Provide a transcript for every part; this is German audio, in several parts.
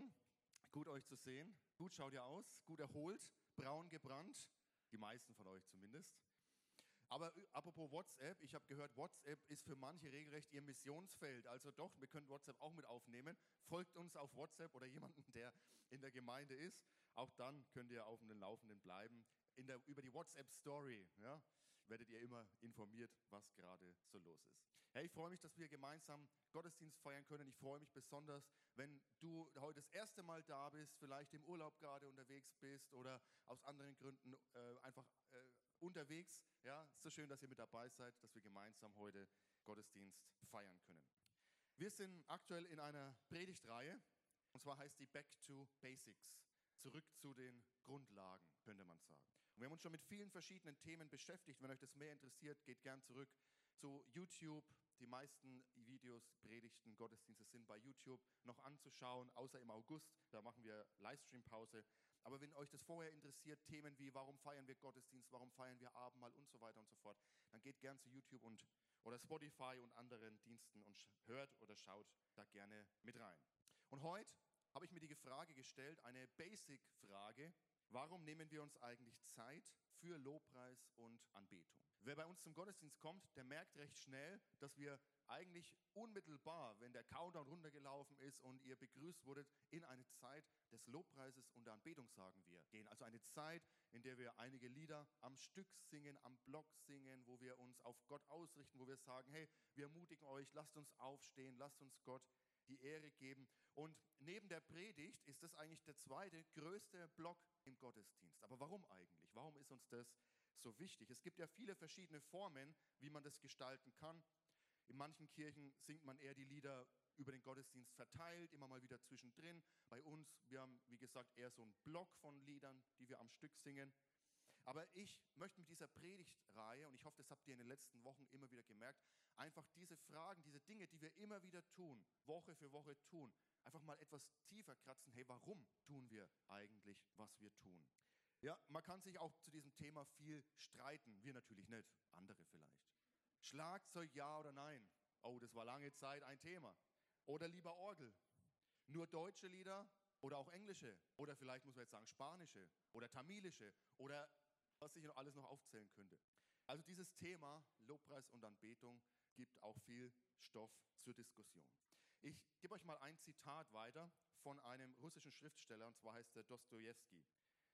Morgen. Gut euch zu sehen. Gut schaut ihr aus, gut erholt, braun gebrannt. Die meisten von euch zumindest. Aber apropos WhatsApp, ich habe gehört, WhatsApp ist für manche regelrecht ihr Missionsfeld. Also doch, wir können WhatsApp auch mit aufnehmen. Folgt uns auf WhatsApp oder jemanden, der in der Gemeinde ist. Auch dann könnt ihr auf dem Laufenden bleiben. Der, über die WhatsApp-Story ja, werdet ihr immer informiert, was gerade so los ist. Ja, ich freue mich, dass wir gemeinsam Gottesdienst feiern können. Ich freue mich besonders, wenn du heute das erste Mal da bist, vielleicht im Urlaub gerade unterwegs bist oder aus anderen Gründen äh, einfach äh, unterwegs. Ja, ist so schön, dass ihr mit dabei seid, dass wir gemeinsam heute Gottesdienst feiern können. Wir sind aktuell in einer Predigtreihe und zwar heißt die Back to Basics. Zurück zu den Grundlagen, könnte man sagen. Und wir haben uns schon mit vielen verschiedenen Themen beschäftigt. Wenn euch das mehr interessiert, geht gern zurück zu YouTube. Die meisten Videos, Predigten, Gottesdienste sind bei YouTube noch anzuschauen, außer im August. Da machen wir Livestream-Pause. Aber wenn euch das vorher interessiert, Themen wie warum feiern wir Gottesdienst, warum feiern wir Abendmahl und so weiter und so fort, dann geht gern zu YouTube und, oder Spotify und anderen Diensten und hört oder schaut da gerne mit rein. Und heute habe ich mir die Frage gestellt, eine Basic-Frage, Warum nehmen wir uns eigentlich Zeit für Lobpreis und Anbetung? Wer bei uns zum Gottesdienst kommt, der merkt recht schnell, dass wir eigentlich unmittelbar, wenn der Countdown runtergelaufen ist und ihr begrüßt wurdet, in eine Zeit des Lobpreises und der Anbetung, sagen wir, gehen. Also eine Zeit, in der wir einige Lieder am Stück singen, am Block singen, wo wir uns auf Gott ausrichten, wo wir sagen, hey, wir ermutigen euch, lasst uns aufstehen, lasst uns Gott die Ehre geben. Und neben der Predigt ist das eigentlich der zweite größte Block im Gottesdienst. Aber warum eigentlich? Warum ist uns das so wichtig? Es gibt ja viele verschiedene Formen, wie man das gestalten kann. In manchen Kirchen singt man eher die Lieder über den Gottesdienst verteilt, immer mal wieder zwischendrin. Bei uns, wir haben, wie gesagt, eher so einen Block von Liedern, die wir am Stück singen. Aber ich möchte mit dieser Predigtreihe, und ich hoffe, das habt ihr in den letzten Wochen immer wieder gemerkt, einfach diese Fragen, diese Dinge, die wir immer wieder tun, Woche für Woche tun, einfach mal etwas tiefer kratzen. Hey, warum tun wir eigentlich, was wir tun? Ja, man kann sich auch zu diesem Thema viel streiten. Wir natürlich nicht, andere vielleicht. Schlagzeug ja oder nein? Oh, das war lange Zeit ein Thema. Oder lieber Orgel? Nur deutsche Lieder oder auch englische? Oder vielleicht muss man jetzt sagen spanische oder tamilische oder was ich noch alles noch aufzählen könnte. Also dieses Thema Lobpreis und Anbetung gibt auch viel Stoff zur Diskussion. Ich gebe euch mal ein Zitat weiter von einem russischen Schriftsteller, und zwar heißt er Dostoevsky.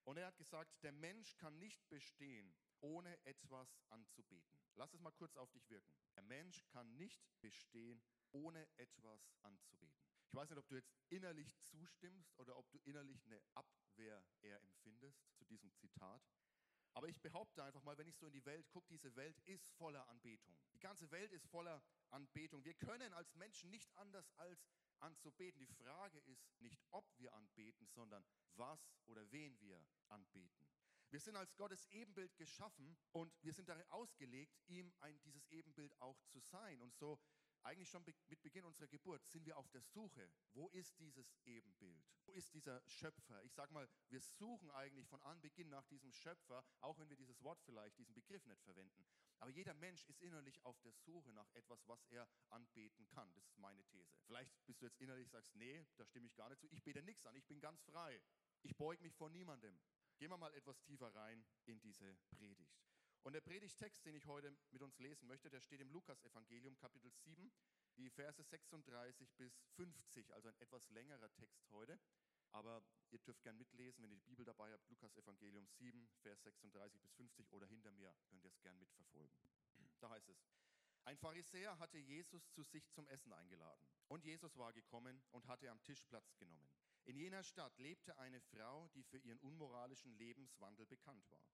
Und er hat gesagt, der Mensch kann nicht bestehen, ohne etwas anzubeten. Lass es mal kurz auf dich wirken. Der Mensch kann nicht bestehen, ohne etwas anzubeten. Ich weiß nicht, ob du jetzt innerlich zustimmst oder ob du innerlich eine Abwehr eher empfindest zu diesem Zitat. Aber ich behaupte einfach mal, wenn ich so in die Welt gucke, diese Welt ist voller Anbetung. Die ganze Welt ist voller Anbetung. Wir können als Menschen nicht anders als anzubeten. Die Frage ist nicht, ob wir anbeten, sondern was oder wen wir anbeten. Wir sind als Gottes Ebenbild geschaffen und wir sind darin ausgelegt, ihm ein, dieses Ebenbild auch zu sein. Und so eigentlich schon mit Beginn unserer Geburt sind wir auf der Suche. Wo ist dieses Ebenbild? Wo ist dieser Schöpfer? Ich sage mal, wir suchen eigentlich von Anbeginn nach diesem Schöpfer, auch wenn wir dieses Wort vielleicht, diesen Begriff nicht verwenden. Aber jeder Mensch ist innerlich auf der Suche nach etwas, was er anbeten kann. Das ist meine These. Vielleicht bist du jetzt innerlich sagst, nee, da stimme ich gar nicht zu. Ich bete nichts an. Ich bin ganz frei. Ich beuge mich vor niemandem. Gehen wir mal etwas tiefer rein in diese Predigt. Und der Predigtext, den ich heute mit uns lesen möchte, der steht im Lukas-Evangelium, Kapitel 7, die Verse 36 bis 50, also ein etwas längerer Text heute. Aber ihr dürft gern mitlesen, wenn ihr die Bibel dabei habt, Lukas Evangelium 7, Vers 36 bis 50 oder hinter mir könnt ihr es gern mitverfolgen. Da heißt es, ein Pharisäer hatte Jesus zu sich zum Essen eingeladen. Und Jesus war gekommen und hatte am Tisch Platz genommen. In jener Stadt lebte eine Frau, die für ihren unmoralischen Lebenswandel bekannt war.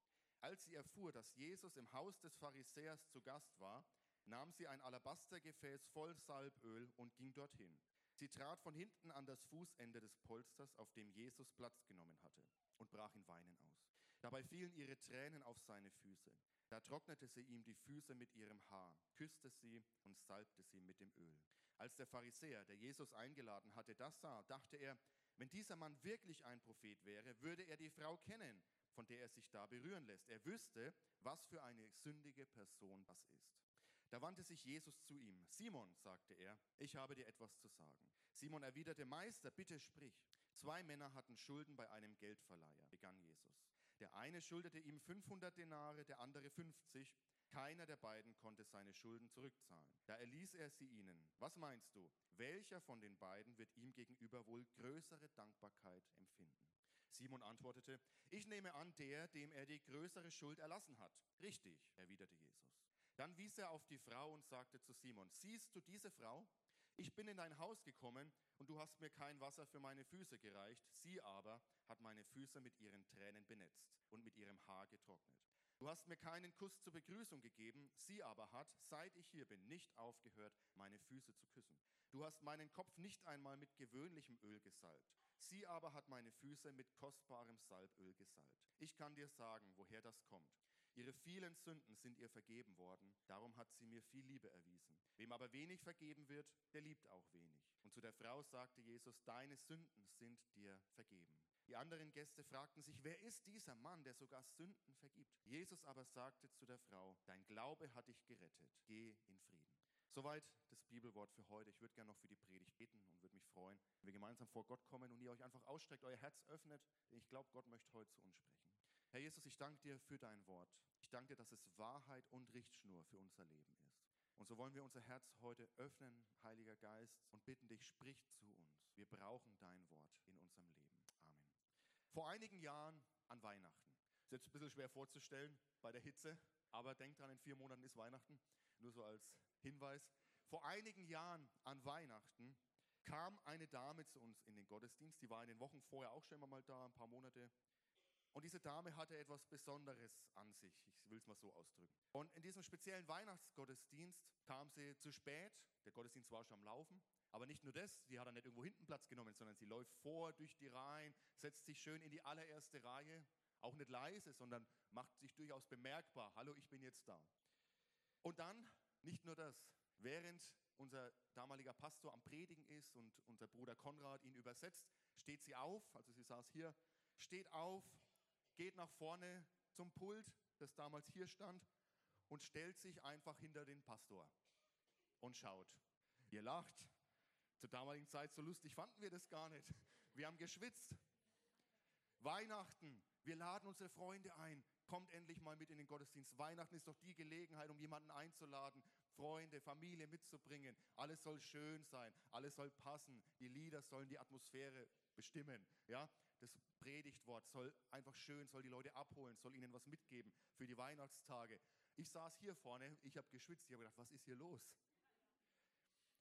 Als sie erfuhr, dass Jesus im Haus des Pharisäers zu Gast war, nahm sie ein Alabastergefäß voll Salböl und ging dorthin. Sie trat von hinten an das Fußende des Polsters, auf dem Jesus Platz genommen hatte, und brach in Weinen aus. Dabei fielen ihre Tränen auf seine Füße. Da trocknete sie ihm die Füße mit ihrem Haar, küsste sie und salbte sie mit dem Öl. Als der Pharisäer, der Jesus eingeladen hatte, das sah, dachte er, wenn dieser Mann wirklich ein Prophet wäre, würde er die Frau kennen von der er sich da berühren lässt. Er wüsste, was für eine sündige Person das ist. Da wandte sich Jesus zu ihm. Simon, sagte er, ich habe dir etwas zu sagen. Simon erwiderte, Meister, bitte sprich. Zwei Männer hatten Schulden bei einem Geldverleiher, begann Jesus. Der eine schuldete ihm 500 Denare, der andere 50. Keiner der beiden konnte seine Schulden zurückzahlen. Da erließ er sie ihnen. Was meinst du? Welcher von den beiden wird ihm gegenüber wohl größere Dankbarkeit empfinden? Simon antwortete, ich nehme an, der, dem er die größere Schuld erlassen hat. Richtig, erwiderte Jesus. Dann wies er auf die Frau und sagte zu Simon, siehst du diese Frau? Ich bin in dein Haus gekommen und du hast mir kein Wasser für meine Füße gereicht. Sie aber hat meine Füße mit ihren Tränen benetzt und mit ihrem Haar getrocknet. Du hast mir keinen Kuss zur Begrüßung gegeben, sie aber hat, seit ich hier bin, nicht aufgehört, meine Füße zu küssen. Du hast meinen Kopf nicht einmal mit gewöhnlichem Öl gesalbt, sie aber hat meine Füße mit kostbarem Salböl gesalbt. Ich kann dir sagen, woher das kommt. Ihre vielen Sünden sind ihr vergeben worden, darum hat sie mir viel Liebe erwiesen. Wem aber wenig vergeben wird, der liebt auch wenig. Und zu der Frau sagte Jesus, deine Sünden sind dir vergeben. Die anderen Gäste fragten sich, wer ist dieser Mann, der sogar Sünden vergibt? Jesus aber sagte zu der Frau, dein Glaube hat dich gerettet, geh in Frieden. Soweit das Bibelwort für heute. Ich würde gerne noch für die Predigt beten und würde mich freuen, wenn wir gemeinsam vor Gott kommen und ihr euch einfach ausstreckt, euer Herz öffnet, ich glaube, Gott möchte heute zu uns sprechen. Herr Jesus, ich danke dir für dein Wort. Ich danke dir, dass es Wahrheit und Richtschnur für unser Leben ist. Und so wollen wir unser Herz heute öffnen, Heiliger Geist, und bitten dich, sprich zu uns. Wir brauchen dein Wort in unserem Leben. Amen. Vor einigen Jahren an Weihnachten. Ist jetzt ein bisschen schwer vorzustellen bei der Hitze, aber denkt dran, in vier Monaten ist Weihnachten. Nur so als Hinweis. Vor einigen Jahren an Weihnachten kam eine Dame zu uns in den Gottesdienst. Die war in den Wochen vorher auch schon mal da, ein paar Monate. Und diese Dame hatte etwas Besonderes an sich. Ich will es mal so ausdrücken. Und in diesem speziellen Weihnachtsgottesdienst kam sie zu spät. Der Gottesdienst war schon am Laufen. Aber nicht nur das, sie hat dann nicht irgendwo hinten Platz genommen, sondern sie läuft vor durch die Reihen, setzt sich schön in die allererste Reihe. Auch nicht leise, sondern macht sich durchaus bemerkbar. Hallo, ich bin jetzt da. Und dann, nicht nur das, während unser damaliger Pastor am Predigen ist und unser Bruder Konrad ihn übersetzt, steht sie auf, also sie saß hier, steht auf, geht nach vorne zum Pult, das damals hier stand, und stellt sich einfach hinter den Pastor und schaut. Ihr lacht. Zur damaligen Zeit so lustig fanden wir das gar nicht. Wir haben geschwitzt. Weihnachten, wir laden unsere Freunde ein. Kommt endlich mal mit in den Gottesdienst. Weihnachten ist doch die Gelegenheit, um jemanden einzuladen, Freunde, Familie mitzubringen. Alles soll schön sein, alles soll passen. Die Lieder sollen die Atmosphäre bestimmen. Ja, das Predigtwort soll einfach schön, soll die Leute abholen, soll ihnen was mitgeben für die Weihnachtstage. Ich saß hier vorne, ich habe geschwitzt, ich habe gedacht, was ist hier los?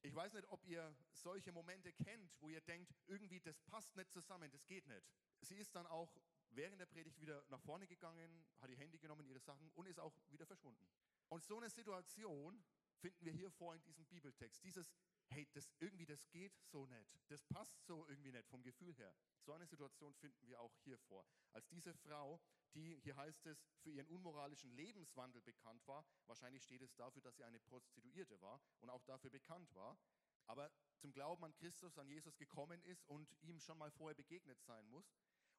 Ich weiß nicht, ob ihr solche Momente kennt, wo ihr denkt, irgendwie das passt nicht zusammen, das geht nicht. Sie ist dann auch während der Predigt wieder nach vorne gegangen, hat ihr Handy genommen, ihre Sachen und ist auch wieder verschwunden. Und so eine Situation finden wir hier vor in diesem Bibeltext. Dieses, hey, das irgendwie, das geht so nicht. Das passt so irgendwie nicht vom Gefühl her. So eine Situation finden wir auch hier vor. Als diese Frau, die, hier heißt es, für ihren unmoralischen Lebenswandel bekannt war, wahrscheinlich steht es dafür, dass sie eine Prostituierte war und auch dafür bekannt war, aber zum Glauben an Christus, an Jesus gekommen ist und ihm schon mal vorher begegnet sein muss.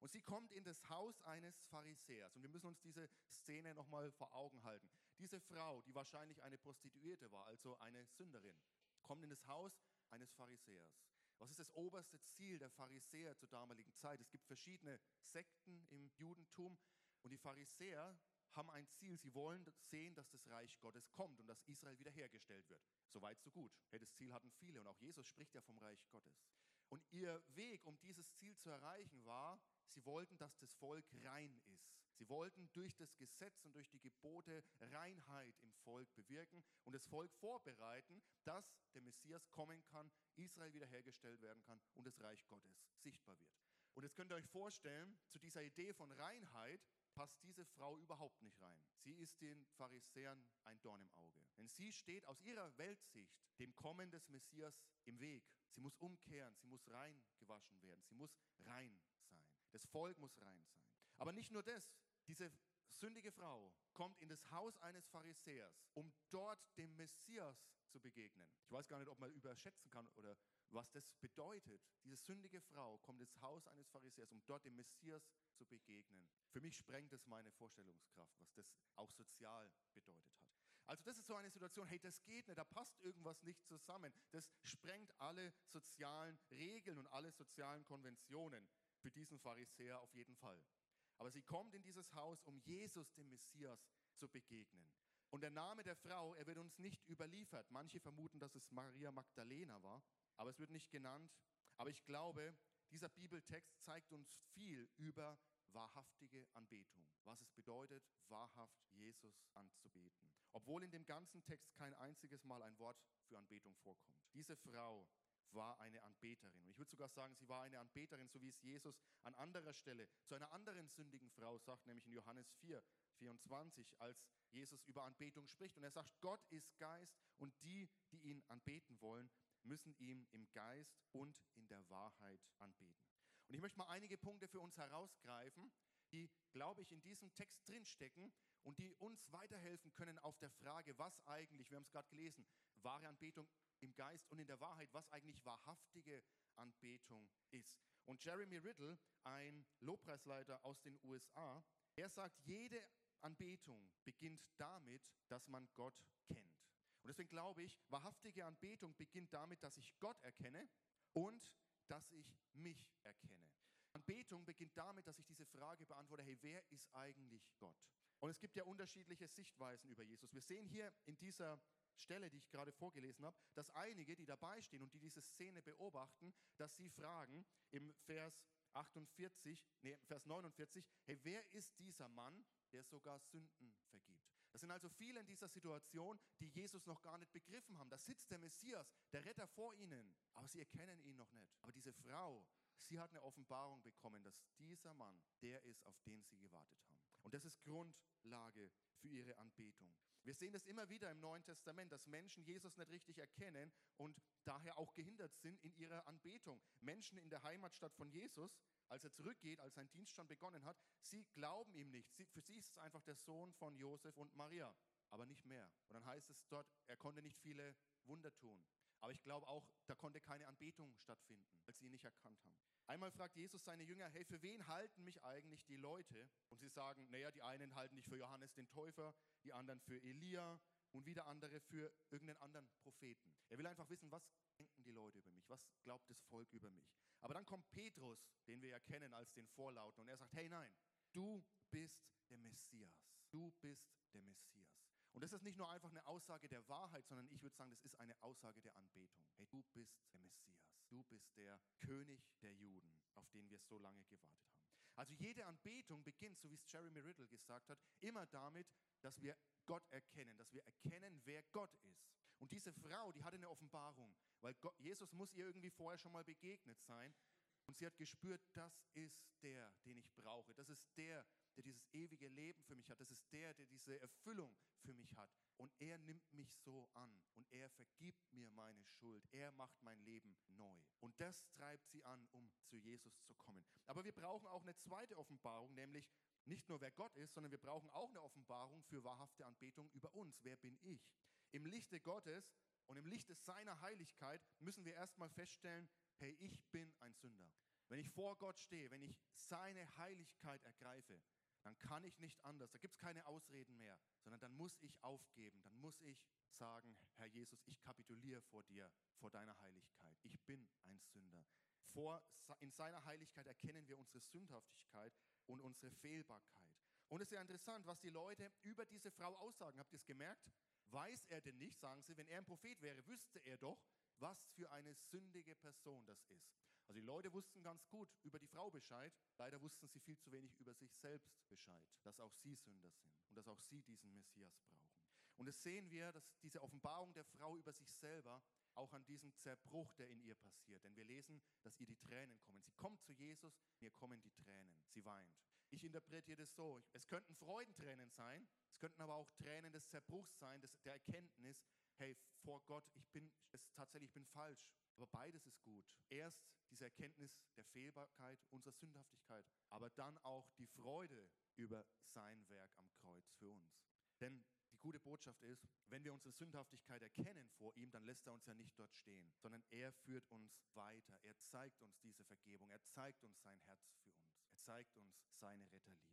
Und sie kommt in das Haus eines Pharisäers. Und wir müssen uns diese Szene nochmal vor Augen halten. Diese Frau, die wahrscheinlich eine Prostituierte war, also eine Sünderin, kommt in das Haus eines Pharisäers. Was ist das oberste Ziel der Pharisäer zur damaligen Zeit? Es gibt verschiedene Sekten im Judentum und die Pharisäer haben ein Ziel. Sie wollen sehen, dass das Reich Gottes kommt und dass Israel wiederhergestellt wird. Soweit, so gut. Das Ziel hatten viele und auch Jesus spricht ja vom Reich Gottes. Und ihr Weg, um dieses Ziel zu erreichen, war, sie wollten, dass das Volk rein ist. Sie wollten durch das Gesetz und durch die Gebote Reinheit im Volk bewirken und das Volk vorbereiten, dass der Messias kommen kann, Israel wiederhergestellt werden kann und das Reich Gottes sichtbar wird. Und jetzt könnt ihr euch vorstellen, zu dieser Idee von Reinheit passt diese Frau überhaupt nicht rein. Sie ist den Pharisäern ein Dorn im Auge. Denn sie steht aus ihrer Weltsicht dem Kommen des Messias im Weg. Sie muss umkehren, sie muss rein gewaschen werden, sie muss rein sein. Das Volk muss rein sein. Aber nicht nur das, diese sündige Frau kommt in das Haus eines Pharisäers, um dort dem Messias zu begegnen. Ich weiß gar nicht, ob man überschätzen kann oder was das bedeutet. Diese sündige Frau kommt ins Haus eines Pharisäers, um dort dem Messias zu begegnen. Für mich sprengt es meine Vorstellungskraft, was das auch sozial bedeutet hat. Also das ist so eine Situation, hey, das geht nicht, da passt irgendwas nicht zusammen. Das sprengt alle sozialen Regeln und alle sozialen Konventionen für diesen Pharisäer auf jeden Fall. Aber sie kommt in dieses Haus, um Jesus, dem Messias, zu begegnen. Und der Name der Frau, er wird uns nicht überliefert. Manche vermuten, dass es Maria Magdalena war, aber es wird nicht genannt. Aber ich glaube, dieser Bibeltext zeigt uns viel über wahrhaftige Anbetung, was es bedeutet, wahrhaft Jesus anzubeten. Obwohl in dem ganzen Text kein einziges Mal ein Wort für Anbetung vorkommt. Diese Frau war eine Anbeterin. Und ich würde sogar sagen, sie war eine Anbeterin, so wie es Jesus an anderer Stelle zu einer anderen sündigen Frau sagt, nämlich in Johannes 4, 24, als Jesus über Anbetung spricht. Und er sagt, Gott ist Geist und die, die ihn anbeten wollen, müssen ihm im Geist und in der Wahrheit anbeten. Und ich möchte mal einige Punkte für uns herausgreifen, die, glaube ich, in diesem Text drinstecken und die uns weiterhelfen können auf der Frage, was eigentlich, wir haben es gerade gelesen, wahre Anbetung im Geist und in der Wahrheit, was eigentlich wahrhaftige Anbetung ist. Und Jeremy Riddle, ein Lobpreisleiter aus den USA, er sagt, jede Anbetung beginnt damit, dass man Gott kennt. Und deswegen glaube ich, wahrhaftige Anbetung beginnt damit, dass ich Gott erkenne und dass ich mich erkenne. Anbetung beginnt damit, dass ich diese Frage beantworte, hey, wer ist eigentlich Gott? Und es gibt ja unterschiedliche Sichtweisen über Jesus. Wir sehen hier in dieser Stelle, die ich gerade vorgelesen habe, dass einige, die dabei stehen und die diese Szene beobachten, dass sie fragen im Vers 48, nee, Vers 49, hey, wer ist dieser Mann, der sogar Sünden vergibt? Das sind also viele in dieser Situation, die Jesus noch gar nicht begriffen haben. Da sitzt der Messias, der Retter vor ihnen, aber sie erkennen ihn noch nicht. Aber diese Frau, sie hat eine Offenbarung bekommen, dass dieser Mann der ist, auf den sie gewartet haben. Und das ist Grundlage für ihre Anbetung. Wir sehen das immer wieder im Neuen Testament, dass Menschen Jesus nicht richtig erkennen und daher auch gehindert sind in ihrer Anbetung. Menschen in der Heimatstadt von Jesus, als er zurückgeht, als sein Dienst schon begonnen hat, sie glauben ihm nicht. Sie, für sie ist es einfach der Sohn von Josef und Maria, aber nicht mehr. Und dann heißt es dort, er konnte nicht viele Wunder tun. Aber ich glaube auch, da konnte keine Anbetung stattfinden, weil sie ihn nicht erkannt haben. Einmal fragt Jesus seine Jünger, hey, für wen halten mich eigentlich die Leute? Und sie sagen, naja, die einen halten dich für Johannes den Täufer, die anderen für Elia und wieder andere für irgendeinen anderen Propheten. Er will einfach wissen, was denken die Leute über mich, was glaubt das Volk über mich. Aber dann kommt Petrus, den wir ja kennen als den Vorlauten, und er sagt, hey nein, du bist der Messias, du bist der Messias. Und das ist nicht nur einfach eine Aussage der Wahrheit, sondern ich würde sagen, das ist eine Aussage der Anbetung. Hey, du bist der Messias, du bist der König der Juden, auf den wir so lange gewartet haben. Also jede Anbetung beginnt, so wie es Jeremy Riddle gesagt hat, immer damit, dass wir Gott erkennen, dass wir erkennen, wer Gott ist. Und diese Frau, die hatte eine Offenbarung, weil Gott, Jesus muss ihr irgendwie vorher schon mal begegnet sein. Und sie hat gespürt, das ist der, den ich brauche. Das ist der, der dieses ewige Leben für mich hat. Das ist der, der diese Erfüllung für mich hat. Und er nimmt mich so an und er vergibt mir meine Schuld. Er macht mein Leben neu. Und das treibt sie an, um zu Jesus zu kommen. Aber wir brauchen auch eine zweite Offenbarung, nämlich nicht nur wer Gott ist, sondern wir brauchen auch eine Offenbarung für wahrhafte Anbetung über uns. Wer bin ich? Im Lichte Gottes und im Lichte seiner Heiligkeit müssen wir erstmal feststellen, hey, ich bin ein Sünder. Wenn ich vor Gott stehe, wenn ich seine Heiligkeit ergreife, dann kann ich nicht anders. Da gibt es keine Ausreden mehr, sondern dann muss ich aufgeben. Dann muss ich sagen, Herr Jesus, ich kapituliere vor dir, vor deiner Heiligkeit. Ich bin ein Sünder. Vor, in seiner Heiligkeit erkennen wir unsere Sündhaftigkeit und unsere Fehlbarkeit. Und es ist ja interessant, was die Leute über diese Frau aussagen. Habt ihr es gemerkt? Weiß er denn nicht, sagen sie, wenn er ein Prophet wäre, wüsste er doch, was für eine sündige Person das ist. Also die Leute wussten ganz gut über die Frau Bescheid, leider wussten sie viel zu wenig über sich selbst Bescheid, dass auch sie Sünder sind und dass auch sie diesen Messias brauchen. Und es sehen wir, dass diese Offenbarung der Frau über sich selber auch an diesem Zerbruch, der in ihr passiert. Denn wir lesen, dass ihr die Tränen kommen. Sie kommt zu Jesus, mir kommen die Tränen. Sie weint. Ich interpretiere das so. Es könnten Freudentränen sein, es könnten aber auch Tränen des Zerbruchs sein, des, der Erkenntnis, hey, vor Gott, ich bin es tatsächlich, ich bin falsch. Aber beides ist gut. Erst diese Erkenntnis der Fehlbarkeit, unserer Sündhaftigkeit, aber dann auch die Freude über sein Werk am Kreuz für uns. Denn gute Botschaft ist, wenn wir unsere Sündhaftigkeit erkennen vor ihm, dann lässt er uns ja nicht dort stehen, sondern er führt uns weiter. Er zeigt uns diese Vergebung. Er zeigt uns sein Herz für uns. Er zeigt uns seine Retterliebe.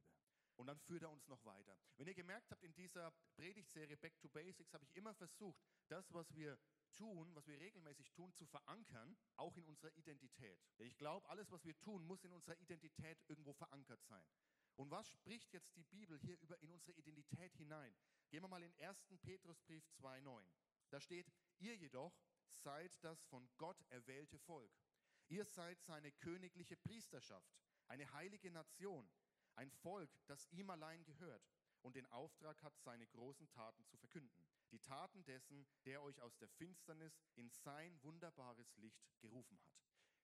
Und dann führt er uns noch weiter. Wenn ihr gemerkt habt, in dieser Predigtserie Back to Basics habe ich immer versucht, das, was wir tun, was wir regelmäßig tun, zu verankern, auch in unserer Identität. Ich glaube, alles, was wir tun, muss in unserer Identität irgendwo verankert sein. Und was spricht jetzt die Bibel hier über in unsere Identität hinein? Gehen wir mal in 1. Petrusbrief 2,9. Da steht, ihr jedoch seid das von Gott erwählte Volk. Ihr seid seine königliche Priesterschaft, eine heilige Nation, ein Volk, das ihm allein gehört und den Auftrag hat, seine großen Taten zu verkünden. Die Taten dessen, der euch aus der Finsternis in sein wunderbares Licht gerufen hat.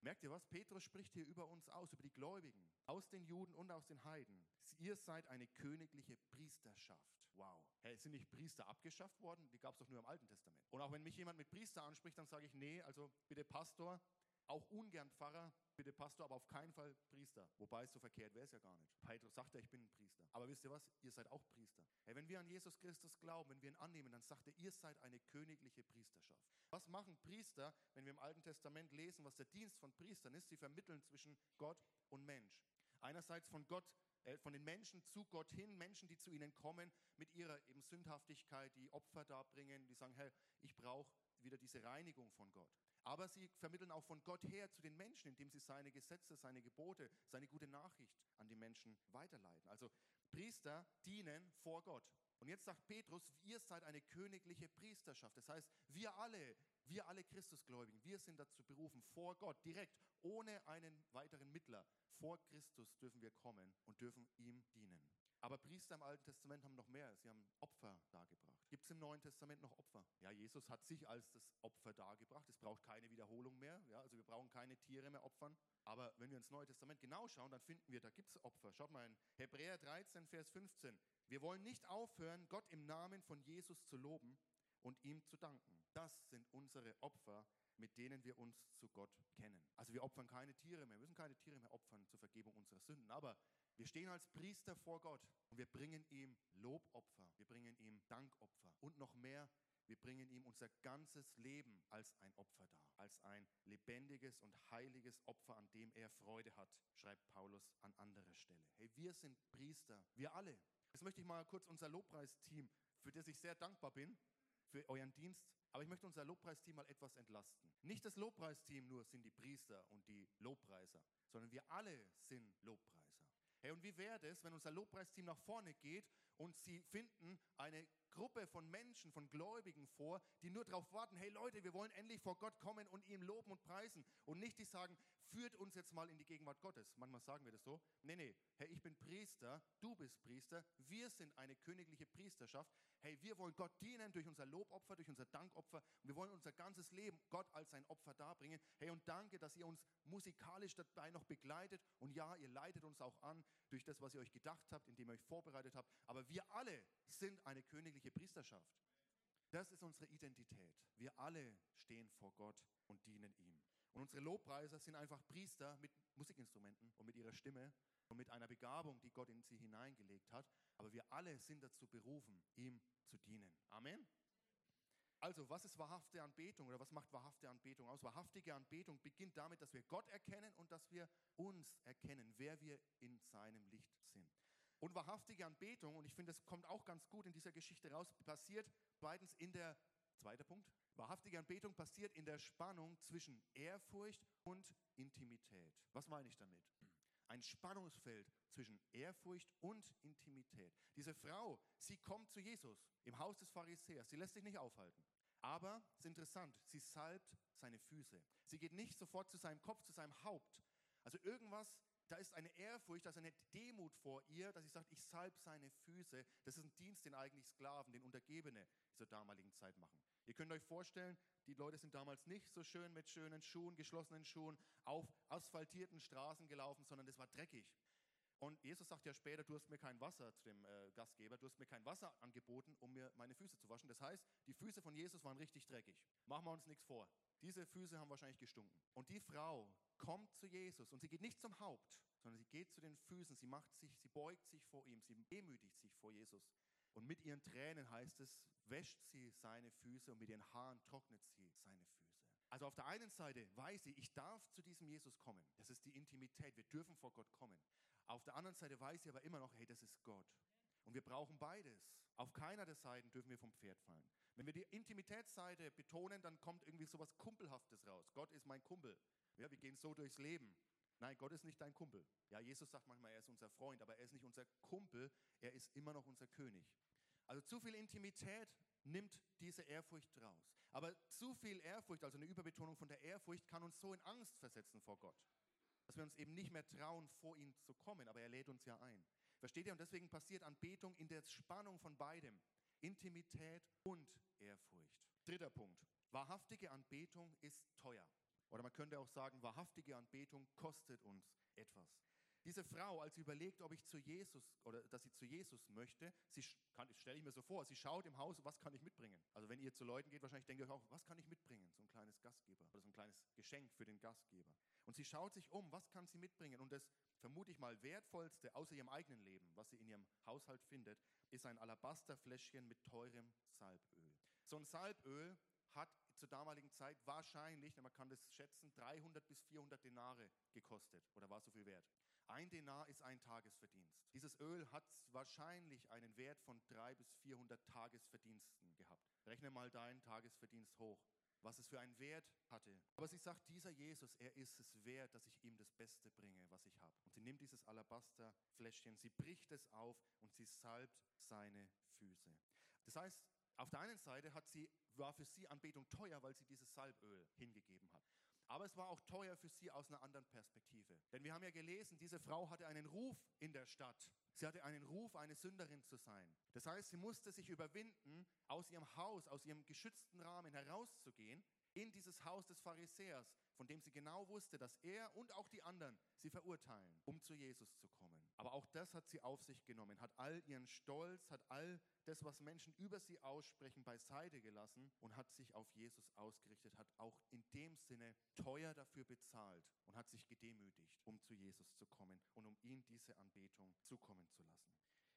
Merkt ihr was? Petrus spricht hier über uns aus, über die Gläubigen, aus den Juden und aus den Heiden. Ihr seid eine königliche Priesterschaft. Wow. Hey, sind nicht Priester abgeschafft worden? Die gab es doch nur im Alten Testament. Und auch wenn mich jemand mit Priester anspricht, dann sage ich, nee, also bitte Pastor, auch ungern Pfarrer, bitte Pastor, aber auf keinen Fall Priester. Wobei, so verkehrt wäre es ja gar nicht. Petrus sagt ja, ich bin ein Priester. Aber wisst ihr was? Ihr seid auch Priester. Hey, wenn wir an Jesus Christus glauben, wenn wir ihn annehmen, dann sagt er, ihr seid eine königliche Priesterschaft. Was machen Priester, wenn wir im Alten Testament lesen, was der Dienst von Priestern ist? Sie vermitteln zwischen Gott und Mensch. Einerseits von Gott äh, von den Menschen zu Gott hin, Menschen, die zu ihnen kommen, mit ihrer eben Sündhaftigkeit, die Opfer darbringen, die sagen, hey, ich brauche wieder diese Reinigung von Gott. Aber sie vermitteln auch von Gott her zu den Menschen, indem sie seine Gesetze, seine Gebote, seine gute Nachricht an die Menschen weiterleiten. Also Priester dienen vor Gott. Und jetzt sagt Petrus, ihr seid eine königliche Priesterschaft. Das heißt, wir alle, wir alle Christusgläubigen, wir sind dazu berufen, vor Gott direkt, ohne einen weiteren Mittler, vor Christus dürfen wir kommen und dürfen ihm dienen. Aber Priester im Alten Testament haben noch mehr. Sie haben Opfer dargebracht. Gibt es im Neuen Testament noch Opfer? Ja, Jesus hat sich als das Opfer dargebracht. Es braucht keine Wiederholung mehr. Ja, also wir brauchen keine Tiere mehr opfern. Aber wenn wir ins Neue Testament genau schauen, dann finden wir, da gibt es Opfer. Schaut mal in Hebräer 13, Vers 15. Wir wollen nicht aufhören, Gott im Namen von Jesus zu loben und ihm zu danken. Das sind unsere Opfer, mit denen wir uns zu Gott kennen. Also wir opfern keine Tiere mehr, wir müssen keine Tiere mehr opfern zur Vergebung unserer Sünden. Aber wir stehen als Priester vor Gott und wir bringen ihm Lobopfer, wir bringen ihm Dankopfer und noch mehr, wir bringen ihm unser ganzes Leben als ein Opfer dar, als ein lebendiges und heiliges Opfer, an dem er Freude hat, schreibt Paulus an anderer Stelle. Hey, wir sind Priester, wir alle. Jetzt möchte ich mal kurz unser Lobpreisteam, für das ich sehr dankbar bin, für euren Dienst, aber ich möchte unser Lobpreisteam mal etwas entlasten. Nicht das Lobpreisteam nur sind die Priester und die Lobpreiser, sondern wir alle sind Lobpreiser. Hey, und wie wäre es, wenn unser Lobpreisteam nach vorne geht und sie finden eine Gruppe von Menschen, von Gläubigen vor, die nur darauf warten, hey Leute, wir wollen endlich vor Gott kommen und ihm loben und preisen. Und nicht die sagen, führt uns jetzt mal in die Gegenwart Gottes. Manchmal sagen wir das so. Nee, nee, hey, ich bin Priester, du bist Priester, wir sind eine königliche Priesterschaft. Hey, wir wollen Gott dienen durch unser Lobopfer, durch unser Dankopfer. Wir wollen unser ganzes Leben Gott als sein Opfer darbringen. Hey, und danke, dass ihr uns musikalisch dabei noch begleitet. Und ja, ihr leitet uns auch an durch das, was ihr euch gedacht habt, indem ihr euch vorbereitet habt. Aber wir alle sind eine königliche Priesterschaft. Das ist unsere Identität. Wir alle stehen vor Gott und dienen ihm. Und unsere Lobpreiser sind einfach Priester mit Musikinstrumenten und mit ihrer Stimme und mit einer Begabung, die Gott in sie hineingelegt hat. Aber wir alle sind dazu berufen, ihm zu dienen. Amen. Also, was ist wahrhafte Anbetung oder was macht wahrhafte Anbetung aus? Wahrhaftige Anbetung beginnt damit, dass wir Gott erkennen und dass wir uns erkennen, wer wir in seinem Licht sind. Und wahrhaftige Anbetung, und ich finde, das kommt auch ganz gut in dieser Geschichte raus, passiert beidens in der, zweiter Punkt, wahrhaftige Anbetung passiert in der Spannung zwischen Ehrfurcht und Intimität. Was meine ich damit? Ein Spannungsfeld zwischen Ehrfurcht und Intimität. Diese Frau, sie kommt zu Jesus im Haus des Pharisäers. Sie lässt sich nicht aufhalten. Aber es ist interessant, sie salbt seine Füße. Sie geht nicht sofort zu seinem Kopf, zu seinem Haupt. Also irgendwas, da ist eine Ehrfurcht, da ist eine Demut vor ihr, dass sie sagt, ich salb seine Füße. Das ist ein Dienst, den eigentlich Sklaven, den Untergebene zur damaligen Zeit machen. Ihr könnt euch vorstellen, die Leute sind damals nicht so schön mit schönen Schuhen, geschlossenen Schuhen auf asphaltierten Straßen gelaufen, sondern das war dreckig. Und Jesus sagt ja später, du hast mir kein Wasser zu dem äh, Gastgeber, du hast mir kein Wasser angeboten, um mir meine Füße zu waschen. Das heißt, die Füße von Jesus waren richtig dreckig. Machen wir uns nichts vor. Diese Füße haben wahrscheinlich gestunken. Und die Frau kommt zu Jesus und sie geht nicht zum Haupt, sondern sie geht zu den Füßen. Sie macht sich, sie beugt sich vor ihm, sie demütigt sich vor Jesus. Und mit ihren Tränen heißt es, wäscht sie seine Füße und mit ihren Haaren trocknet sie seine Füße. Also auf der einen Seite weiß sie, ich darf zu diesem Jesus kommen. Das ist die Intimität. Wir dürfen vor Gott kommen. Auf der anderen Seite weiß sie aber immer noch, hey, das ist Gott. Und wir brauchen beides. Auf keiner der Seiten dürfen wir vom Pferd fallen. Wenn wir die Intimitätsseite betonen, dann kommt irgendwie sowas Kumpelhaftes raus. Gott ist mein Kumpel. Ja, wir gehen so durchs Leben. Nein, Gott ist nicht dein Kumpel. Ja, Jesus sagt manchmal, er ist unser Freund, aber er ist nicht unser Kumpel, er ist immer noch unser König. Also zu viel Intimität nimmt diese Ehrfurcht raus. Aber zu viel Ehrfurcht, also eine Überbetonung von der Ehrfurcht, kann uns so in Angst versetzen vor Gott, dass wir uns eben nicht mehr trauen, vor ihn zu kommen. Aber er lädt uns ja ein. Versteht ihr? Und deswegen passiert Anbetung in der Spannung von beidem. Intimität und Ehrfurcht. Dritter Punkt. Wahrhaftige Anbetung ist teuer. Oder man könnte auch sagen, wahrhaftige Anbetung kostet uns etwas. Diese Frau, als sie überlegt, ob ich zu Jesus oder dass sie zu Jesus möchte, sie stelle ich mir so vor, sie schaut im Haus, was kann ich mitbringen? Also wenn ihr zu Leuten geht, wahrscheinlich denkt ihr auch, was kann ich mitbringen? So ein kleines Gastgeber oder so ein kleines Geschenk für den Gastgeber. Und sie schaut sich um, was kann sie mitbringen? Und das vermute ich mal wertvollste außer ihrem eigenen Leben, was sie in ihrem Haushalt findet, ist ein Alabasterfläschchen mit teurem Salböl. So ein Salböl hat zur damaligen Zeit wahrscheinlich, man kann das schätzen, 300 bis 400 Denare gekostet oder war so viel wert. Ein Denar ist ein Tagesverdienst. Dieses Öl hat wahrscheinlich einen Wert von 300 bis 400 Tagesverdiensten gehabt. Rechne mal deinen Tagesverdienst hoch, was es für einen Wert hatte. Aber sie sagt, dieser Jesus, er ist es wert, dass ich ihm das Beste bringe, was ich habe. Und sie nimmt dieses Alabasterfläschchen, sie bricht es auf und sie salbt seine Füße. Das heißt, auf der einen Seite hat sie, war für sie Anbetung teuer, weil sie dieses Salböl hingegeben hat. Aber es war auch teuer für sie aus einer anderen Perspektive. Denn wir haben ja gelesen, diese Frau hatte einen Ruf in der Stadt. Sie hatte einen Ruf, eine Sünderin zu sein. Das heißt, sie musste sich überwinden, aus ihrem Haus, aus ihrem geschützten Rahmen herauszugehen, in dieses Haus des Pharisäers, von dem sie genau wusste, dass er und auch die anderen sie verurteilen, um zu Jesus zu kommen. Aber auch das hat sie auf sich genommen, hat all ihren Stolz, hat all das, was Menschen über sie aussprechen, beiseite gelassen und hat sich auf Jesus ausgerichtet, hat auch in dem Sinne teuer dafür bezahlt und hat sich gedemütigt, um zu Jesus zu kommen und um ihm diese Anbetung zukommen zu lassen.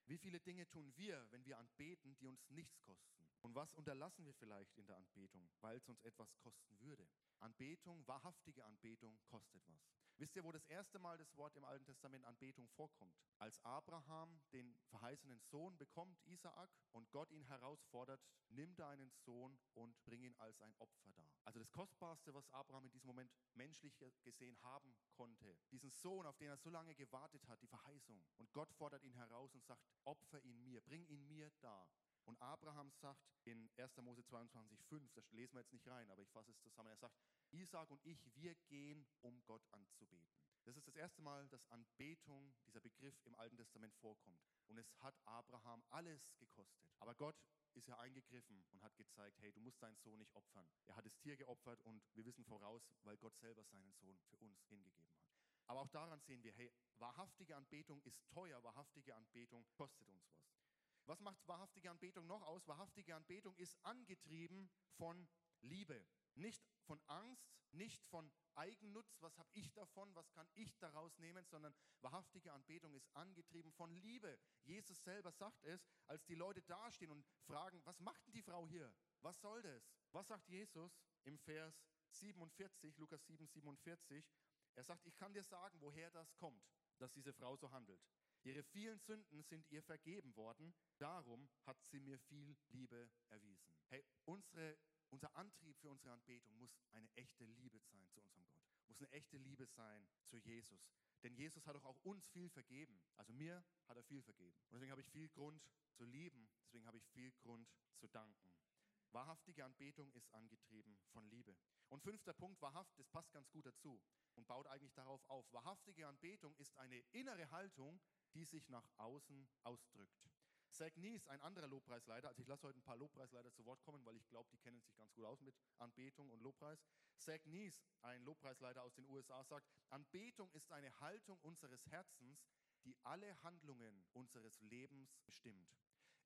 Wie viele Dinge tun wir, wenn wir anbeten, die uns nichts kosten? Und was unterlassen wir vielleicht in der Anbetung, weil es uns etwas kosten würde? Anbetung, wahrhaftige Anbetung kostet was. Wisst ihr, wo das erste Mal das Wort im Alten Testament Anbetung vorkommt? Als Abraham den verheißenen Sohn bekommt, Isaak, und Gott ihn herausfordert, nimm deinen Sohn und bring ihn als ein Opfer dar. Also das Kostbarste, was Abraham in diesem Moment menschlich gesehen haben konnte. Diesen Sohn, auf den er so lange gewartet hat, die Verheißung. Und Gott fordert ihn heraus und sagt, opfer ihn mir, bring ihn mir dar. Und Abraham sagt in 1. Mose 22, 5, das lesen wir jetzt nicht rein, aber ich fasse es zusammen, er sagt, Isaac und ich, wir gehen, um Gott anzubeten. Das ist das erste Mal, dass Anbetung, dieser Begriff im Alten Testament vorkommt. Und es hat Abraham alles gekostet. Aber Gott ist ja eingegriffen und hat gezeigt, hey, du musst deinen Sohn nicht opfern. Er hat das Tier geopfert und wir wissen voraus, weil Gott selber seinen Sohn für uns hingegeben hat. Aber auch daran sehen wir, hey, wahrhaftige Anbetung ist teuer, wahrhaftige Anbetung kostet uns was. Was macht wahrhaftige Anbetung noch aus? Wahrhaftige Anbetung ist angetrieben von Liebe. Nicht von Angst, nicht von Eigennutz, was habe ich davon, was kann ich daraus nehmen, sondern wahrhaftige Anbetung ist angetrieben von Liebe. Jesus selber sagt es, als die Leute dastehen und fragen, was macht denn die Frau hier? Was soll das? Was sagt Jesus im Vers 47, Lukas 7, 47? Er sagt, ich kann dir sagen, woher das kommt, dass diese Frau so handelt. Ihre vielen Sünden sind ihr vergeben worden, darum hat sie mir viel Liebe erwiesen. Hey, unsere unser Antrieb für unsere Anbetung muss eine echte Liebe sein zu unserem Gott, muss eine echte Liebe sein zu Jesus. Denn Jesus hat doch auch uns viel vergeben. Also mir hat er viel vergeben. Und deswegen habe ich viel Grund zu lieben, deswegen habe ich viel Grund zu danken. Wahrhaftige Anbetung ist angetrieben von Liebe. Und fünfter Punkt, wahrhaft, das passt ganz gut dazu und baut eigentlich darauf auf. Wahrhaftige Anbetung ist eine innere Haltung, die sich nach außen ausdrückt. Zach Nies, ein anderer Lobpreisleiter, also ich lasse heute ein paar Lobpreisleiter zu Wort kommen, weil ich glaube, die kennen sich ganz gut aus mit Anbetung und Lobpreis. Zach Nies, ein Lobpreisleiter aus den USA, sagt, Anbetung ist eine Haltung unseres Herzens, die alle Handlungen unseres Lebens bestimmt.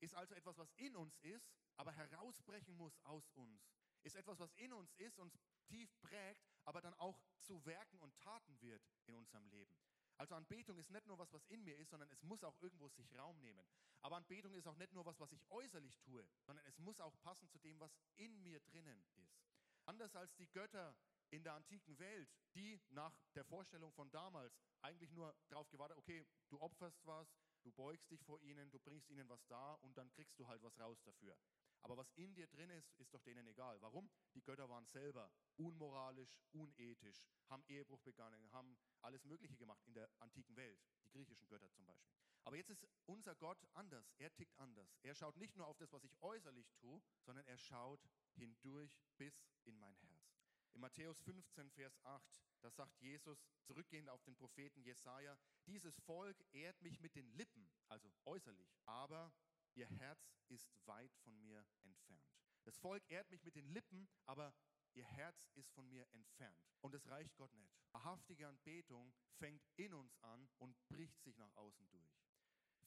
Ist also etwas, was in uns ist, aber herausbrechen muss aus uns. Ist etwas, was in uns ist, uns tief prägt, aber dann auch zu Werken und Taten wird in unserem Leben. Also Anbetung ist nicht nur was, was in mir ist, sondern es muss auch irgendwo sich Raum nehmen. Aber Anbetung ist auch nicht nur was, was ich äußerlich tue, sondern es muss auch passen zu dem, was in mir drinnen ist. Anders als die Götter in der antiken Welt, die nach der Vorstellung von damals eigentlich nur darauf gewartet, okay, du opferst was, du beugst dich vor ihnen, du bringst ihnen was dar und dann kriegst du halt was raus dafür. Aber was in dir drin ist, ist doch denen egal. Warum? Die Götter waren selber unmoralisch, unethisch, haben Ehebruch begangen, haben alles Mögliche gemacht in der antiken Welt, die griechischen Götter zum Beispiel. Aber jetzt ist unser Gott anders, er tickt anders. Er schaut nicht nur auf das, was ich äußerlich tue, sondern er schaut hindurch bis in mein Herz. In Matthäus 15, Vers 8, da sagt Jesus, zurückgehend auf den Propheten Jesaja, dieses Volk ehrt mich mit den Lippen, also äußerlich, aber ihr Herz ist weit von mir entfernt. Das Volk ehrt mich mit den Lippen, aber ihr Herz ist von mir entfernt. Und es reicht Gott nicht. Wahrhaftige Anbetung fängt in uns an und bricht sich nach außen durch.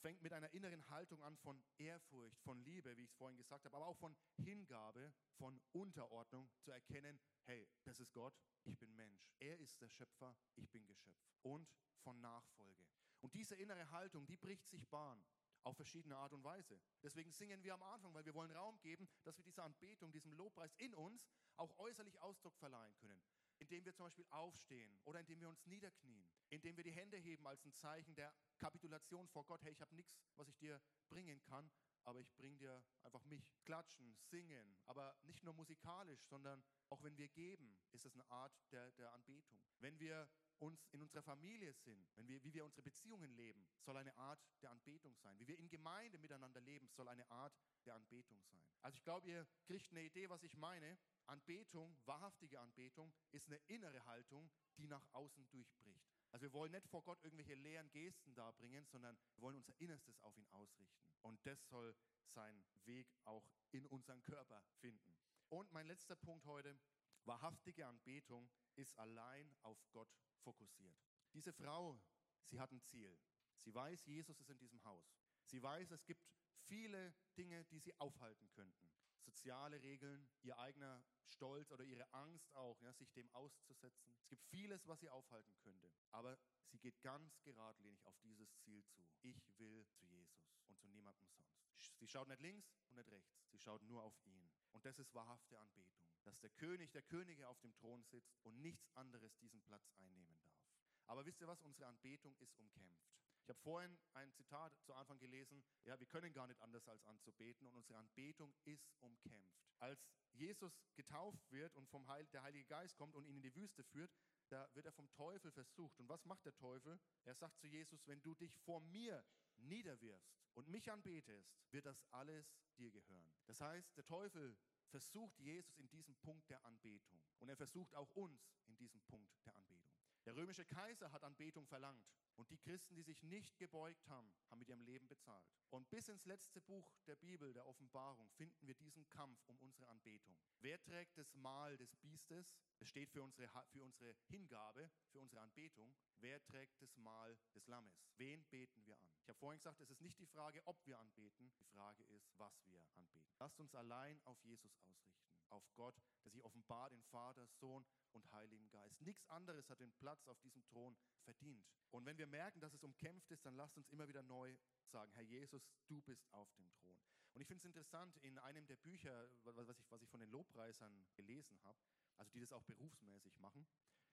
Fängt mit einer inneren Haltung an von Ehrfurcht, von Liebe, wie ich es vorhin gesagt habe, aber auch von Hingabe, von Unterordnung zu erkennen, hey, das ist Gott, ich bin Mensch. Er ist der Schöpfer, ich bin Geschöpf. Und von Nachfolge. Und diese innere Haltung, die bricht sich Bahn auf verschiedene Art und Weise. Deswegen singen wir am Anfang, weil wir wollen Raum geben, dass wir dieser Anbetung, diesem Lobpreis in uns auch äußerlich Ausdruck verleihen können. Indem wir zum Beispiel aufstehen oder indem wir uns niederknien, indem wir die Hände heben als ein Zeichen der Kapitulation vor Gott. Hey, ich habe nichts, was ich dir bringen kann, aber ich bringe dir einfach mich. Klatschen, singen, aber nicht nur musikalisch, sondern auch wenn wir geben, ist es eine Art der, der Anbetung. Wenn wir uns in unserer Familie sind, wenn wir, wie wir unsere Beziehungen leben, soll eine Art der Anbetung sein. Wie wir in Gemeinde miteinander leben, soll eine Art der Anbetung sein. Also ich glaube, ihr kriegt eine Idee, was ich meine. Anbetung, wahrhaftige Anbetung, ist eine innere Haltung, die nach außen durchbricht. Also wir wollen nicht vor Gott irgendwelche leeren Gesten darbringen, sondern wir wollen unser Innerstes auf ihn ausrichten. Und das soll seinen Weg auch in unseren Körper finden. Und mein letzter Punkt heute, wahrhaftige Anbetung ist allein auf Gott fokussiert. Diese Frau, sie hat ein Ziel. Sie weiß, Jesus ist in diesem Haus. Sie weiß, es gibt viele Dinge, die sie aufhalten könnten. Soziale Regeln, ihr eigener Stolz oder ihre Angst auch, ja, sich dem auszusetzen. Es gibt vieles, was sie aufhalten könnte. Aber sie geht ganz geradlinig auf dieses Ziel zu. Ich will zu Jesus und zu niemandem sonst. Sie schaut nicht links und nicht rechts. Sie schaut nur auf ihn. Und das ist wahrhafte Anbetung dass der König der Könige auf dem Thron sitzt und nichts anderes diesen Platz einnehmen darf. Aber wisst ihr was? Unsere Anbetung ist umkämpft. Ich habe vorhin ein Zitat zu Anfang gelesen, ja, wir können gar nicht anders als anzubeten und unsere Anbetung ist umkämpft. Als Jesus getauft wird und vom Heil, der Heilige Geist kommt und ihn in die Wüste führt, da wird er vom Teufel versucht. Und was macht der Teufel? Er sagt zu Jesus, wenn du dich vor mir niederwirfst und mich anbetest, wird das alles dir gehören. Das heißt, der Teufel versucht Jesus in diesem Punkt der Anbetung. Und er versucht auch uns in diesem Punkt der Anbetung. Der römische Kaiser hat Anbetung verlangt. Und die Christen, die sich nicht gebeugt haben, haben mit ihrem Leben bezahlt. Und bis ins letzte Buch der Bibel, der Offenbarung, finden wir diesen Kampf um unsere Anbetung. Wer trägt das Mal des Biestes? Es steht für unsere, für unsere Hingabe, für unsere Anbetung. Wer trägt das Mal des Lammes? Wen beten wir an? Ich habe vorhin gesagt, es ist nicht die Frage, ob wir anbeten. Die Frage ist, was wir anbeten. Lasst uns allein auf Jesus ausrichten. Auf Gott, der sich offenbart in Vater, Sohn und Heiligen Geist. Nichts anderes hat den Platz auf diesem Thron verdient. Und wenn wir merken, dass es umkämpft ist, dann lasst uns immer wieder neu sagen, Herr Jesus, du bist auf dem Thron. Und ich finde es interessant, in einem der Bücher, was ich, was ich von den Lobpreisern gelesen habe, also die das auch berufsmäßig machen,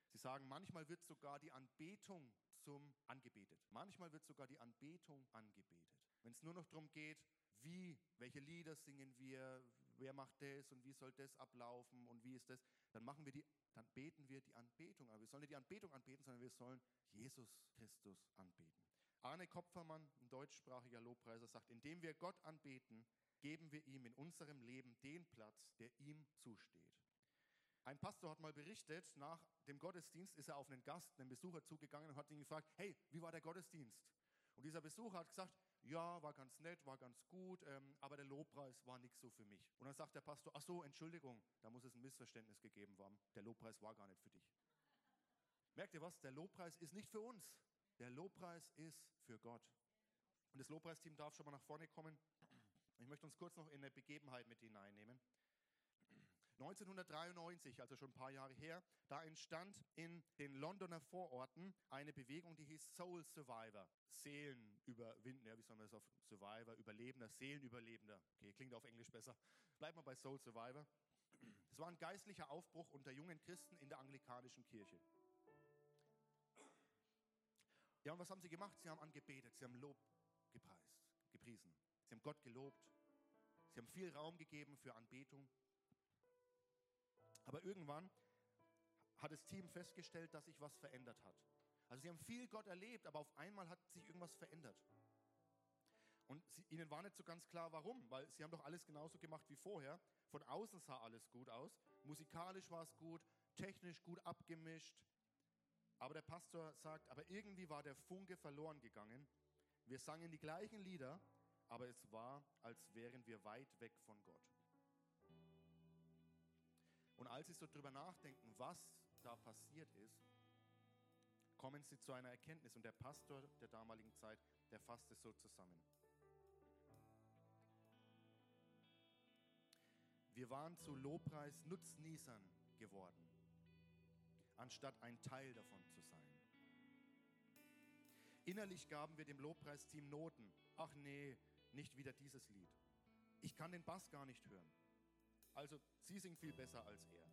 sie sagen, manchmal wird sogar die Anbetung zum angebetet. Manchmal wird sogar die Anbetung angebetet. Wenn es nur noch darum geht, wie, welche Lieder singen wir, wer macht das und wie soll das ablaufen und wie ist das, dann machen wir die, dann beten wir die Anbetung. Aber wir sollen nicht die Anbetung anbeten, sondern wir sollen Jesus Christus anbeten. Arne Kopfermann, ein deutschsprachiger Lobpreiser, sagt, indem wir Gott anbeten, geben wir ihm in unserem Leben den Platz, der ihm zusteht. Ein Pastor hat mal berichtet, nach dem Gottesdienst ist er auf einen Gast, einen Besucher zugegangen und hat ihn gefragt, hey, wie war der Gottesdienst? Und dieser Besucher hat gesagt, ja, war ganz nett, war ganz gut, ähm, aber der Lobpreis war nicht so für mich. Und dann sagt der Pastor, ach so, Entschuldigung, da muss es ein Missverständnis gegeben haben. Der Lobpreis war gar nicht für dich. Merkt ihr was? Der Lobpreis ist nicht für uns. Der Lobpreis ist für Gott. Und das Lobpreisteam darf schon mal nach vorne kommen. Ich möchte uns kurz noch in eine Begebenheit mit hineinnehmen. 1993, also schon ein paar Jahre her, da entstand in den Londoner Vororten eine Bewegung, die hieß Soul Survivor. Seelen überwinden, ja, wie soll man das auf Survivor, Überlebender, Seelenüberlebender. Okay, klingt auf Englisch besser. Bleiben wir bei Soul Survivor. Es war ein geistlicher Aufbruch unter jungen Christen in der anglikanischen Kirche. Ja, und was haben sie gemacht? Sie haben angebetet, sie haben Lob gepreist, gepriesen. Sie haben Gott gelobt. Sie haben viel Raum gegeben für Anbetung. Aber irgendwann hat das Team festgestellt, dass sich was verändert hat. Also sie haben viel Gott erlebt, aber auf einmal hat sich irgendwas verändert. Und sie, ihnen war nicht so ganz klar, warum, weil sie haben doch alles genauso gemacht wie vorher. Von außen sah alles gut aus, musikalisch war es gut, technisch gut abgemischt. Aber der Pastor sagt, aber irgendwie war der Funke verloren gegangen. Wir sangen die gleichen Lieder, aber es war, als wären wir weit weg von Gott. Und als sie so drüber nachdenken, was da passiert ist, kommen sie zu einer Erkenntnis. Und der Pastor der damaligen Zeit, der fasst es so zusammen. Wir waren zu Lobpreis Nutznießern geworden, anstatt ein Teil davon zu sein. Innerlich gaben wir dem Lobpreisteam Noten. Ach nee, nicht wieder dieses Lied. Ich kann den Bass gar nicht hören. Also sie singt viel besser als er.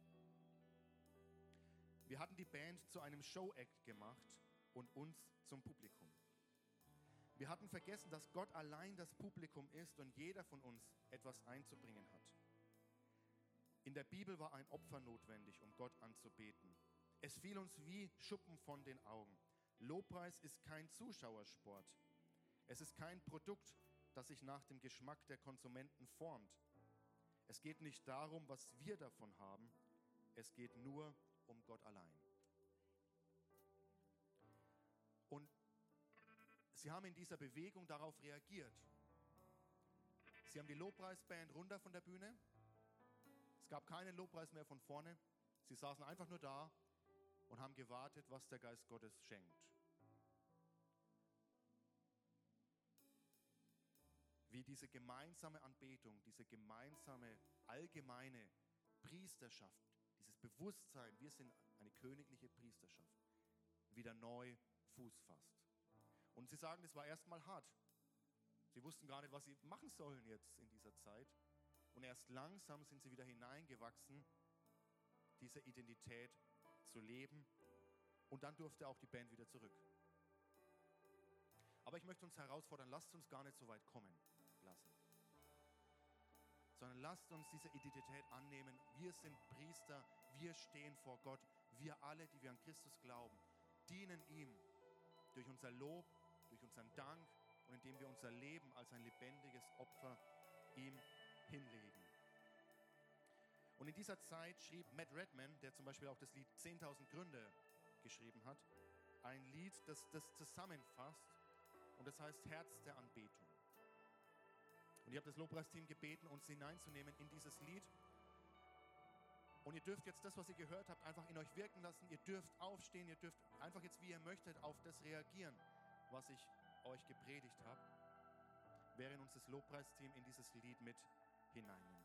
Wir hatten die Band zu einem Show-Act gemacht und uns zum Publikum. Wir hatten vergessen, dass Gott allein das Publikum ist und jeder von uns etwas einzubringen hat. In der Bibel war ein Opfer notwendig, um Gott anzubeten. Es fiel uns wie Schuppen von den Augen. Lobpreis ist kein Zuschauersport. Es ist kein Produkt, das sich nach dem Geschmack der Konsumenten formt. Es geht nicht darum, was wir davon haben. Es geht nur um Gott allein. Und sie haben in dieser Bewegung darauf reagiert. Sie haben die Lobpreisband runter von der Bühne es gab keinen Lobpreis mehr von vorne. Sie saßen einfach nur da und haben gewartet, was der Geist Gottes schenkt. Wie diese gemeinsame Anbetung, diese gemeinsame allgemeine Priesterschaft, dieses Bewusstsein, wir sind eine königliche Priesterschaft, wieder neu Fuß fasst. Und sie sagen, das war erstmal hart. Sie wussten gar nicht, was sie machen sollen jetzt in dieser Zeit. Und erst langsam sind sie wieder hineingewachsen, diese Identität zu leben. Und dann durfte auch die Band wieder zurück. Aber ich möchte uns herausfordern, lasst uns gar nicht so weit kommen lassen. Sondern lasst uns diese Identität annehmen. Wir sind Priester, wir stehen vor Gott. Wir alle, die wir an Christus glauben, dienen ihm durch unser Lob, durch unseren Dank und indem wir unser Leben als ein lebendiges Opfer ihm hinlegen. Und in dieser Zeit schrieb Matt Redman, der zum Beispiel auch das Lied 10.000 Gründe geschrieben hat, ein Lied, das das zusammenfasst und das heißt Herz der Anbetung. Und ich habe das Lobpreisteam gebeten, uns hineinzunehmen in dieses Lied. Und ihr dürft jetzt das, was ihr gehört habt, einfach in euch wirken lassen. Ihr dürft aufstehen, ihr dürft einfach jetzt, wie ihr möchtet, auf das reagieren, was ich euch gepredigt habe, während uns das Lobpreisteam in dieses Lied mit hineinnimmt.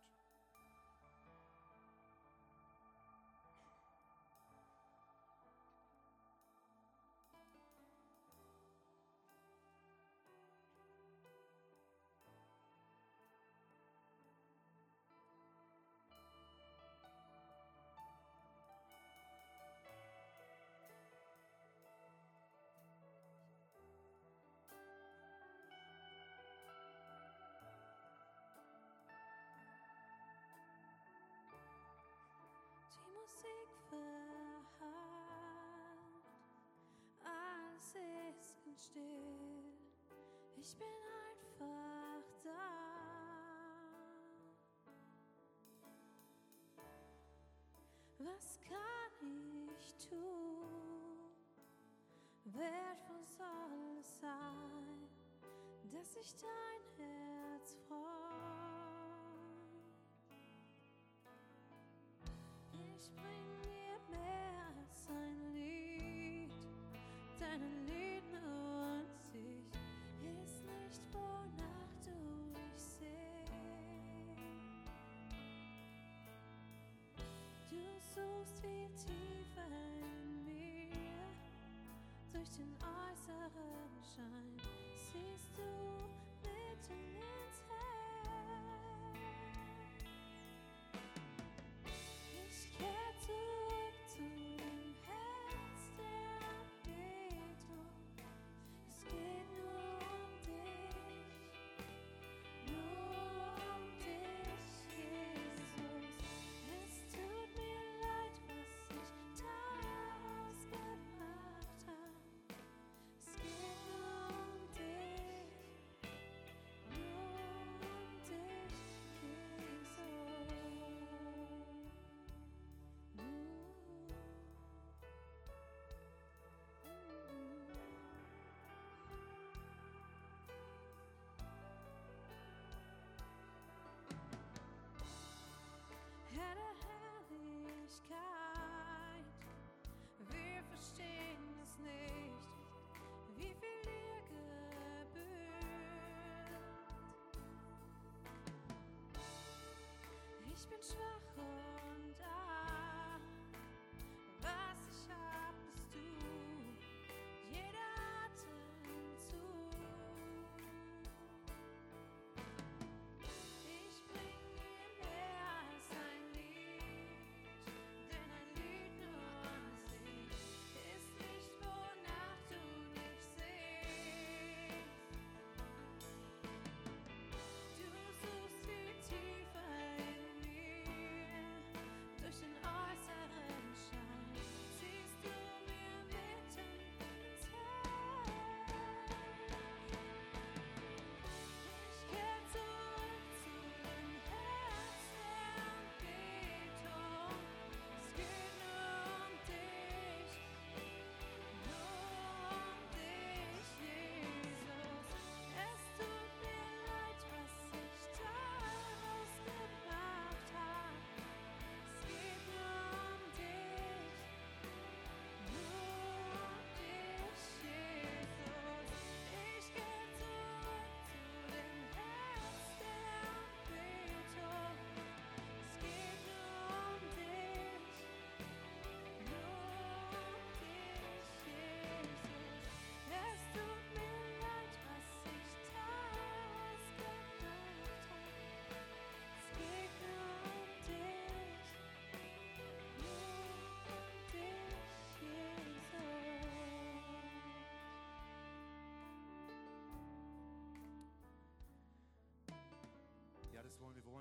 Ganz still. Ich bin einfach da. Was kann ich tun? Wertvoll soll es sein, dass ich dein Herz freut. Ich bring dir mehr als ein Lied. Deine Lied viel tiefer in mir. Durch den äußeren Schein siehst du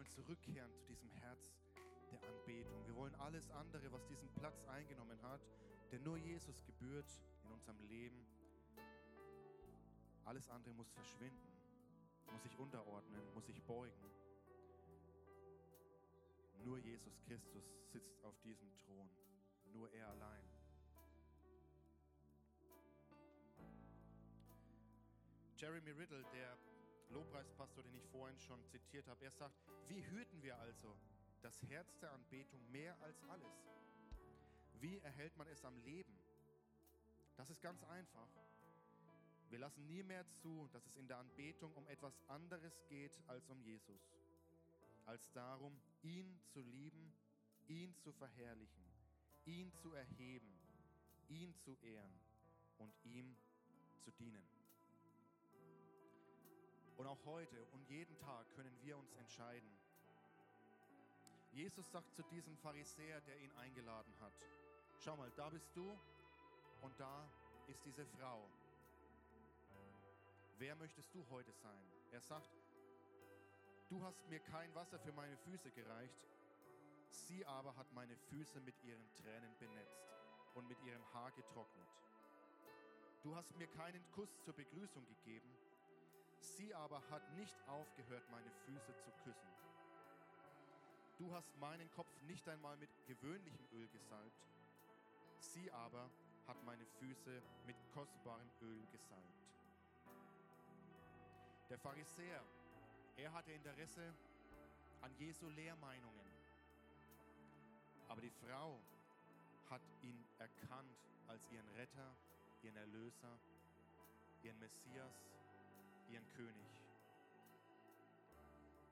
wollen zurückkehren zu diesem Herz der Anbetung. Wir wollen alles andere, was diesen Platz eingenommen hat, der nur Jesus gebührt in unserem Leben, alles andere muss verschwinden, muss sich unterordnen, muss sich beugen. Nur Jesus Christus sitzt auf diesem Thron, nur er allein. Jeremy Riddle, der Lobpreispastor, den ich vorhin schon zitiert habe, er sagt, wie hüten wir also das Herz der Anbetung mehr als alles? Wie erhält man es am Leben? Das ist ganz einfach. Wir lassen nie mehr zu, dass es in der Anbetung um etwas anderes geht als um Jesus, als darum, ihn zu lieben, ihn zu verherrlichen, ihn zu erheben, ihn zu ehren und ihm zu dienen. Und auch heute und jeden Tag können wir uns entscheiden. Jesus sagt zu diesem Pharisäer, der ihn eingeladen hat, schau mal, da bist du und da ist diese Frau. Wer möchtest du heute sein? Er sagt, du hast mir kein Wasser für meine Füße gereicht, sie aber hat meine Füße mit ihren Tränen benetzt und mit ihrem Haar getrocknet. Du hast mir keinen Kuss zur Begrüßung gegeben, sie aber hat nicht aufgehört, meine Füße zu küssen. Du hast meinen Kopf nicht einmal mit gewöhnlichem Öl gesalbt, sie aber hat meine Füße mit kostbarem Öl gesalbt. Der Pharisäer, er hatte Interesse an Jesu Lehrmeinungen. Aber die Frau hat ihn erkannt als ihren Retter, ihren Erlöser, ihren Messias, ihren König.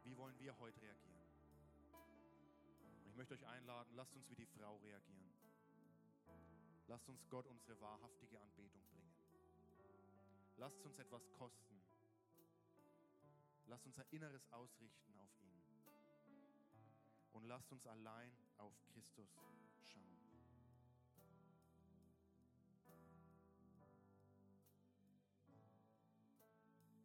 Wie wollen wir heute reagieren? Und ich möchte euch einladen, lasst uns wie die Frau reagieren. Lasst uns Gott unsere wahrhaftige Anbetung bringen. Lasst uns etwas kosten. Lasst unser Inneres ausrichten auf ihn. Und lasst uns allein auf Christus schauen.